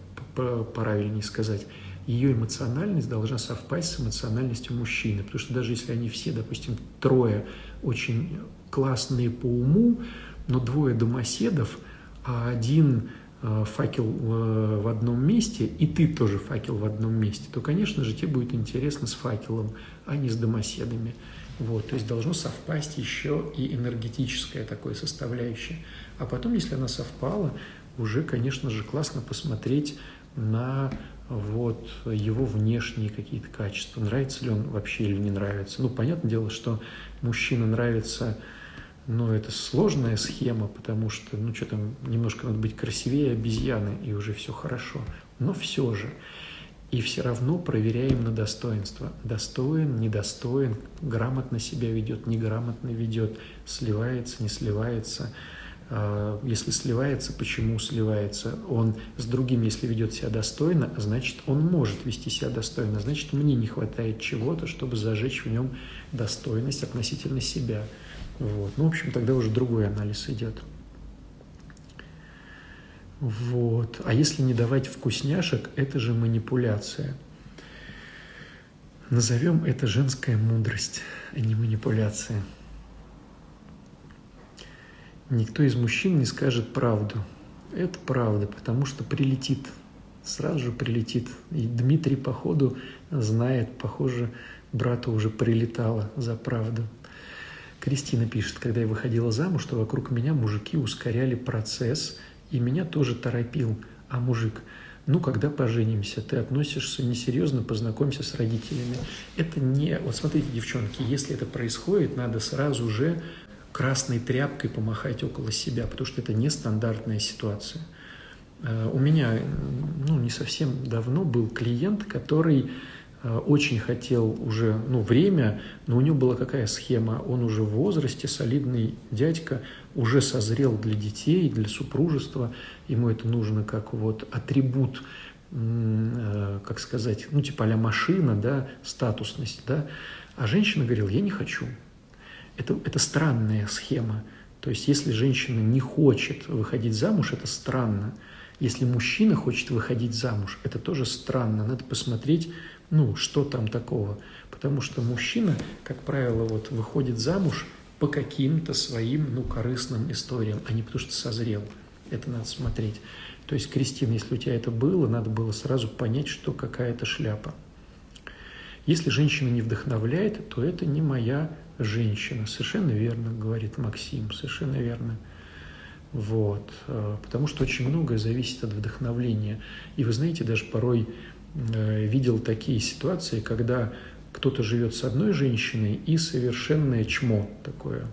правильнее сказать, ее эмоциональность должна совпасть с эмоциональностью мужчины. Потому что даже если они все, допустим, трое очень классные по уму, но двое домоседов, а один факел в одном месте, и ты тоже факел в одном месте, то, конечно же, тебе будет интересно с факелом, а не с домоседами. Вот, то есть должно совпасть еще и энергетическая такое составляющая. А потом, если она совпала, уже, конечно же, классно посмотреть на вот его внешние какие-то качества. Нравится ли он вообще или не нравится. Ну, понятное дело, что мужчина нравится но это сложная схема, потому что, ну что там, немножко надо быть красивее обезьяны, и уже все хорошо. Но все же. И все равно проверяем на достоинство. Достоин, недостоин, грамотно себя ведет, неграмотно ведет, сливается, не сливается. А, если сливается, почему сливается? Он с другим, если ведет себя достойно, значит, он может вести себя достойно. Значит, мне не хватает чего-то, чтобы зажечь в нем достойность относительно себя. Вот. Ну, в общем, тогда уже другой анализ идет. Вот. А если не давать вкусняшек, это же манипуляция. Назовем это женская мудрость, а не манипуляция. Никто из мужчин не скажет правду. Это правда, потому что прилетит, сразу же прилетит. И Дмитрий, походу, знает, похоже, брату уже прилетало за правду. Кристина пишет, когда я выходила замуж, что вокруг меня мужики ускоряли процесс, и меня тоже торопил. А мужик, ну, когда поженимся, ты относишься несерьезно, познакомься с родителями. Это не... Вот смотрите, девчонки, если это происходит, надо сразу же красной тряпкой помахать около себя, потому что это нестандартная ситуация. Э, у меня, ну, не совсем давно был клиент, который очень хотел уже ну, время, но у него была какая схема? Он уже в возрасте, солидный дядька, уже созрел для детей, для супружества. Ему это нужно как вот атрибут, э, как сказать, ну типа а машина, да, статусность, да. А женщина говорила, я не хочу. Это, это странная схема. То есть если женщина не хочет выходить замуж, это странно. Если мужчина хочет выходить замуж, это тоже странно. Надо посмотреть, ну, что там такого. Потому что мужчина, как правило, вот выходит замуж по каким-то своим, ну, корыстным историям, а не потому что созрел. Это надо смотреть. То есть, Кристина, если у тебя это было, надо было сразу понять, что какая-то шляпа. Если женщина не вдохновляет, то это не моя женщина. Совершенно верно, говорит Максим, совершенно верно. Вот. Э, потому что очень многое зависит от вдохновления. И вы знаете, даже порой видел такие ситуации, когда кто-то живет с одной женщиной и совершенное чмо такое.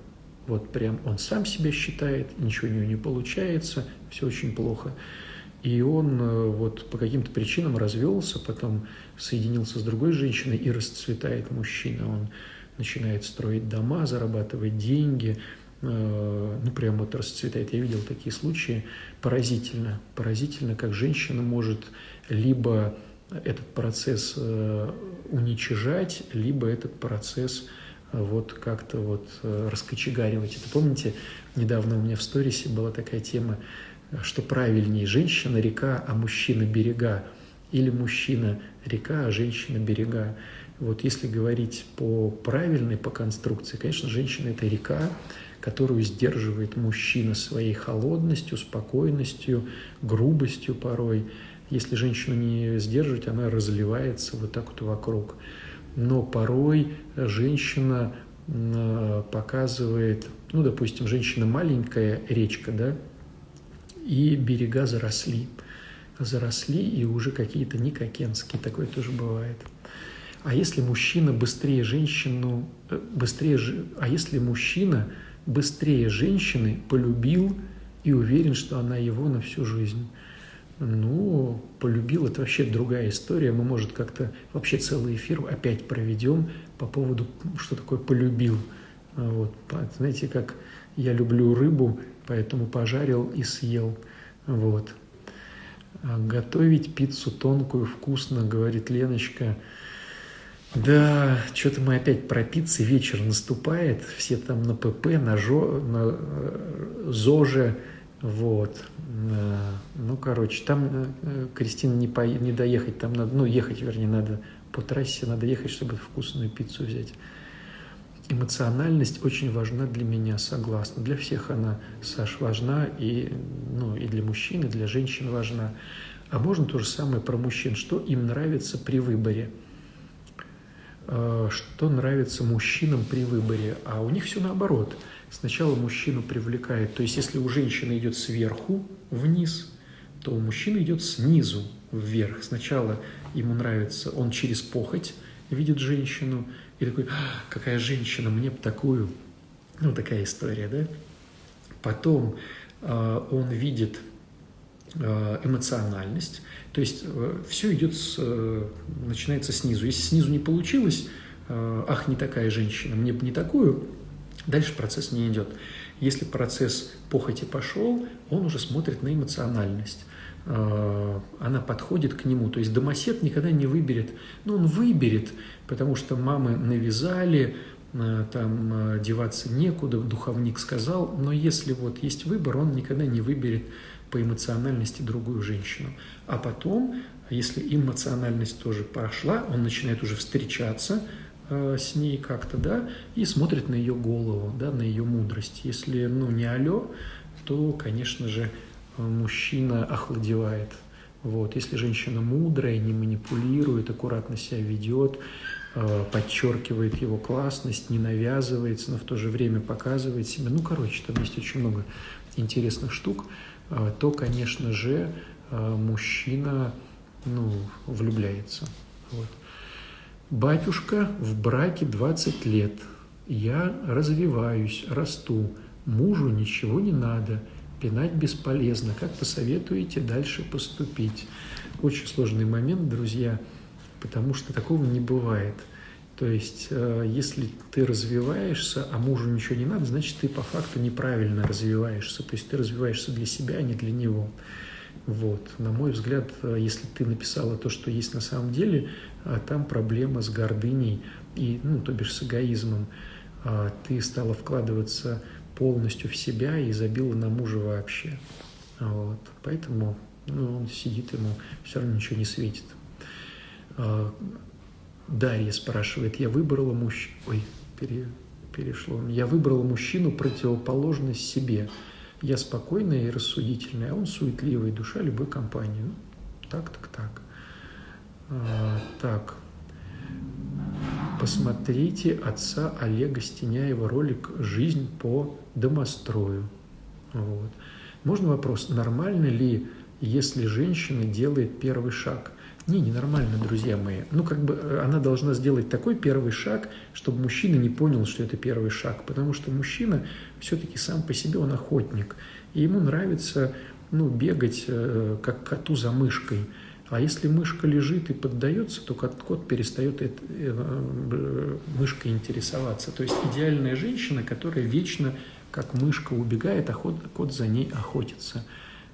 Вот прям он сам себя считает, ничего у него не получается, все очень плохо. И он э, вот по каким-то причинам развелся, потом соединился с другой женщиной и расцветает мужчина. Он начинает строить дома, зарабатывать деньги, э, ну прям вот расцветает. Я видел такие случаи. Поразительно, поразительно, как женщина может либо этот процесс э, уничижать, либо этот процесс вот как-то вот раскочегаривать. Это помните, недавно у меня в сторисе была такая тема, что правильнее женщина река, а мужчина берега, или мужчина река, а женщина берега. Вот если говорить по правильной, по конструкции, конечно, женщина – это река, которую сдерживает мужчина своей холодностью, спокойностью, грубостью порой. Если женщину не сдерживать, она разливается вот так вот вокруг. Но порой женщина показывает, ну, допустим, женщина маленькая речка, да, и берега заросли. Заросли и уже какие-то никакенские, такое тоже бывает. А если мужчина быстрее женщину, э, быстрее, а если мужчина быстрее женщины полюбил и уверен, что она его на всю жизнь, ну, полюбил, это вообще другая история. Мы, может, как-то вообще целый эфир опять проведем по поводу, что такое полюбил. Вот, знаете, как я люблю рыбу, поэтому пожарил и съел. Вот. А готовить пиццу тонкую, вкусно, говорит Леночка. Да, что-то мы опять про пиццы, вечер наступает, все там на ПП, на, жо, на э, ЗОЖе, вот. Ну, короче, там, э, Кристина, не, по, не доехать, там надо, ну, ехать, вернее, надо по трассе, надо ехать, чтобы вкусную пиццу взять. Эмоциональность очень важна для меня, согласна. Для всех она, Саш, важна, и, ну, и для мужчин, и для женщин важна. А можно то же самое про мужчин. Что им нравится при выборе? Что нравится мужчинам при выборе? А у них все наоборот. Сначала мужчину привлекает, то есть если у женщины идет сверху вниз, то у мужчины идет снизу вверх. Сначала ему нравится, он через похоть видит женщину, и такой, а, какая женщина, мне бы такую. Ну, такая история, да? Потом э, он видит э, эмоциональность, то есть э, все идет, с, э, начинается снизу. Если снизу не получилось, ах, не такая женщина, мне бы не такую, дальше процесс не идет. Если процесс похоти пошел, он уже смотрит на эмоциональность. Э, она подходит к нему. То есть домосед никогда не выберет, ну он выберет, потому что мамы навязали, э, там э, деваться некуда, духовник сказал, но если вот есть выбор, он никогда не выберет по эмоциональности другую женщину. А потом, если эмоциональность тоже прошла, он начинает уже встречаться с ней как-то, да, и смотрит на ее голову, да, на ее мудрость. Если, ну, не алло, то, конечно же, мужчина охладевает. Вот. Если женщина мудрая, не манипулирует, аккуратно себя ведет, э, подчеркивает его классность, не навязывается, но в то же время показывает себя, ну, короче, там есть очень много интересных штук, э, то, конечно же, э, мужчина ну, влюбляется. Вот. Батюшка в браке 20 лет. Я развиваюсь, расту. Мужу ничего не надо – Пинать бесполезно. Как посоветуете дальше поступить? Очень сложный момент, друзья, потому что такого не бывает. То есть, э, если ты развиваешься, а мужу ничего не надо, значит, ты по факту неправильно развиваешься. То есть, ты развиваешься для себя, а не для него. Вот. На мой взгляд, э, если ты написала то, что есть на самом деле, э, там проблема с гордыней и, ну, то бишь с эгоизмом. А ты стала вкладываться полностью в себя и забила на мужа вообще. Вот. Поэтому Ну, он сидит, ему все равно ничего не светит. А, Дарья спрашивает, я выбрала мужчину... Ой, пере... перешло. Я выбрала мужчину противоположность себе. Я спокойная и рассудительная, а он суетливый, душа любой компании. Ну, так, так, так. А, так. Посмотрите отца Олега Стеняева ролик «Жизнь по домострою». Вот. Можно вопрос, нормально ли, если женщина делает первый шаг? Не, ненормально, друзья мои. Ну, как бы э, она должна сделать такой первый шаг, чтобы мужчина не понял, что это первый шаг. Потому что мужчина все-таки сам по себе, он охотник. И ему нравится ну, бегать, э, как коту за мышкой. А если мышка лежит и поддается, то кот, кот перестает это, э, мышкой интересоваться. То есть идеальная женщина, которая вечно, как мышка, убегает, а кот, кот за ней охотится.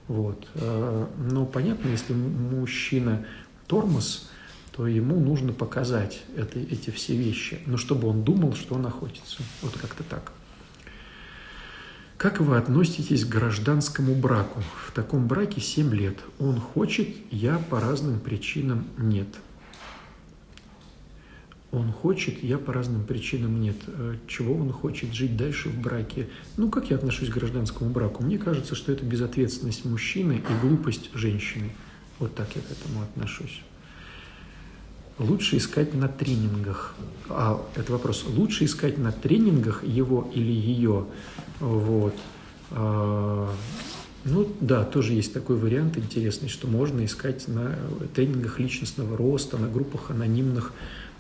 Вот. Э, но понятно, если мужчина тормоз, то ему нужно показать это, эти все вещи. Но чтобы он думал, что он охотится. Вот как-то так. Как вы относитесь к гражданскому браку? В таком браке 7 лет. Он хочет, я по разным причинам нет. Он хочет, я по разным причинам нет. Э, чего он хочет? Жить дальше в браке? Ну, как я отношусь к гражданскому браку? Мне кажется, что это безответственность мужчины и глупость женщины. Вот так я к этому отношусь. Лучше искать на тренингах. А, это вопрос. Лучше искать на тренингах его или ее вот. А, ну да, тоже есть такой вариант интересный, что можно искать на тренингах личностного роста, на группах анонимных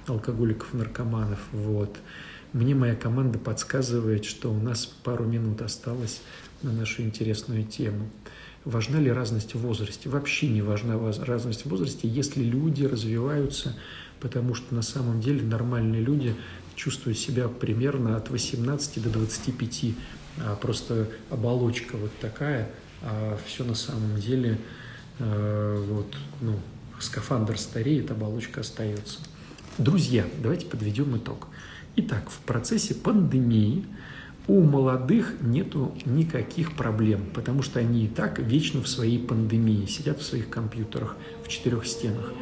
алкоголиков, наркоманов. Вот. Мне моя команда подсказывает, что у нас пару минут осталось на нашу интересную тему. Важна ли разность в возрасте? Вообще не важна разность в возрасте, если люди развиваются, потому что на самом деле нормальные люди чувствуют себя примерно от 18 до 25 а просто оболочка вот такая, а все на самом деле э, вот, ну, скафандр стареет, оболочка остается. Друзья, давайте подведем итог. Итак, в процессе пандемии у молодых нету никаких проблем, потому что они и так вечно в своей пандемии, сидят в своих компьютерах в четырех стенах.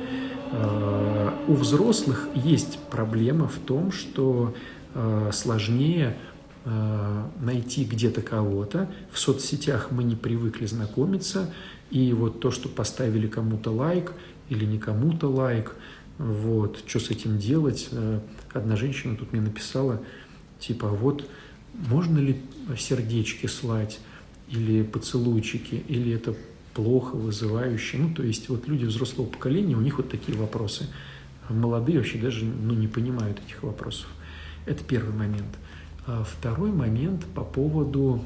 Э, у взрослых есть проблема в том, что э, сложнее Э, найти где-то кого-то. В соцсетях мы не привыкли знакомиться, и вот то, что поставили кому-то лайк или не кому-то лайк, вот, что с этим делать. Одна женщина тут мне написала, типа, вот, можно ли сердечки слать, или поцелуйчики, или это плохо, вызывающе. Ну, то есть вот люди взрослого поколения, у них вот такие вопросы. Молодые вообще даже ну, не понимают этих вопросов. Это первый момент. А второй момент по поводу,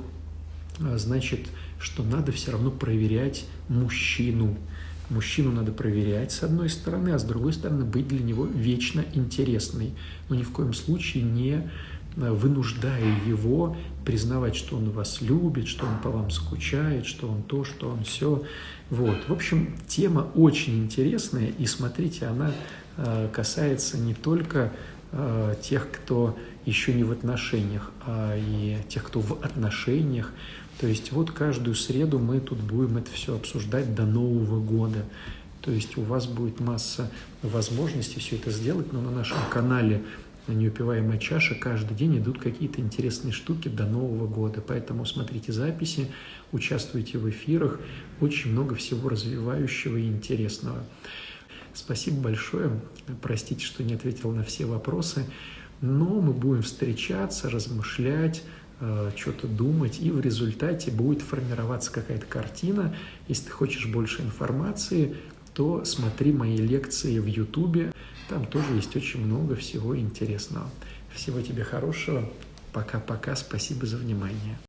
а, значит, что надо все равно проверять мужчину. Мужчину надо проверять с одной стороны, а с другой стороны быть для него вечно интересной. Но ни в коем случае не а, вынуждая его признавать, что он вас любит, что он по вам скучает, что он то, что он все. Вот. В общем, тема очень интересная, и смотрите, она касается не только тех, кто еще не в отношениях, а и тех, кто в отношениях. То есть вот каждую среду мы тут будем это все обсуждать до Нового года. То есть у вас будет масса возможностей все это сделать, но на нашем канале «Неупиваемая чаша» каждый день идут какие-то интересные штуки до Нового года. Поэтому смотрите записи, участвуйте в эфирах. Очень много всего развивающего и интересного. Спасибо большое. Простите, что не ответил на все вопросы но мы будем встречаться, размышлять, э, что-то думать, и в результате будет формироваться какая-то картина. Если ты хочешь больше информации, то смотри мои лекции в Ютубе, там тоже есть очень много всего интересного. Всего тебе хорошего, пока-пока, спасибо за внимание.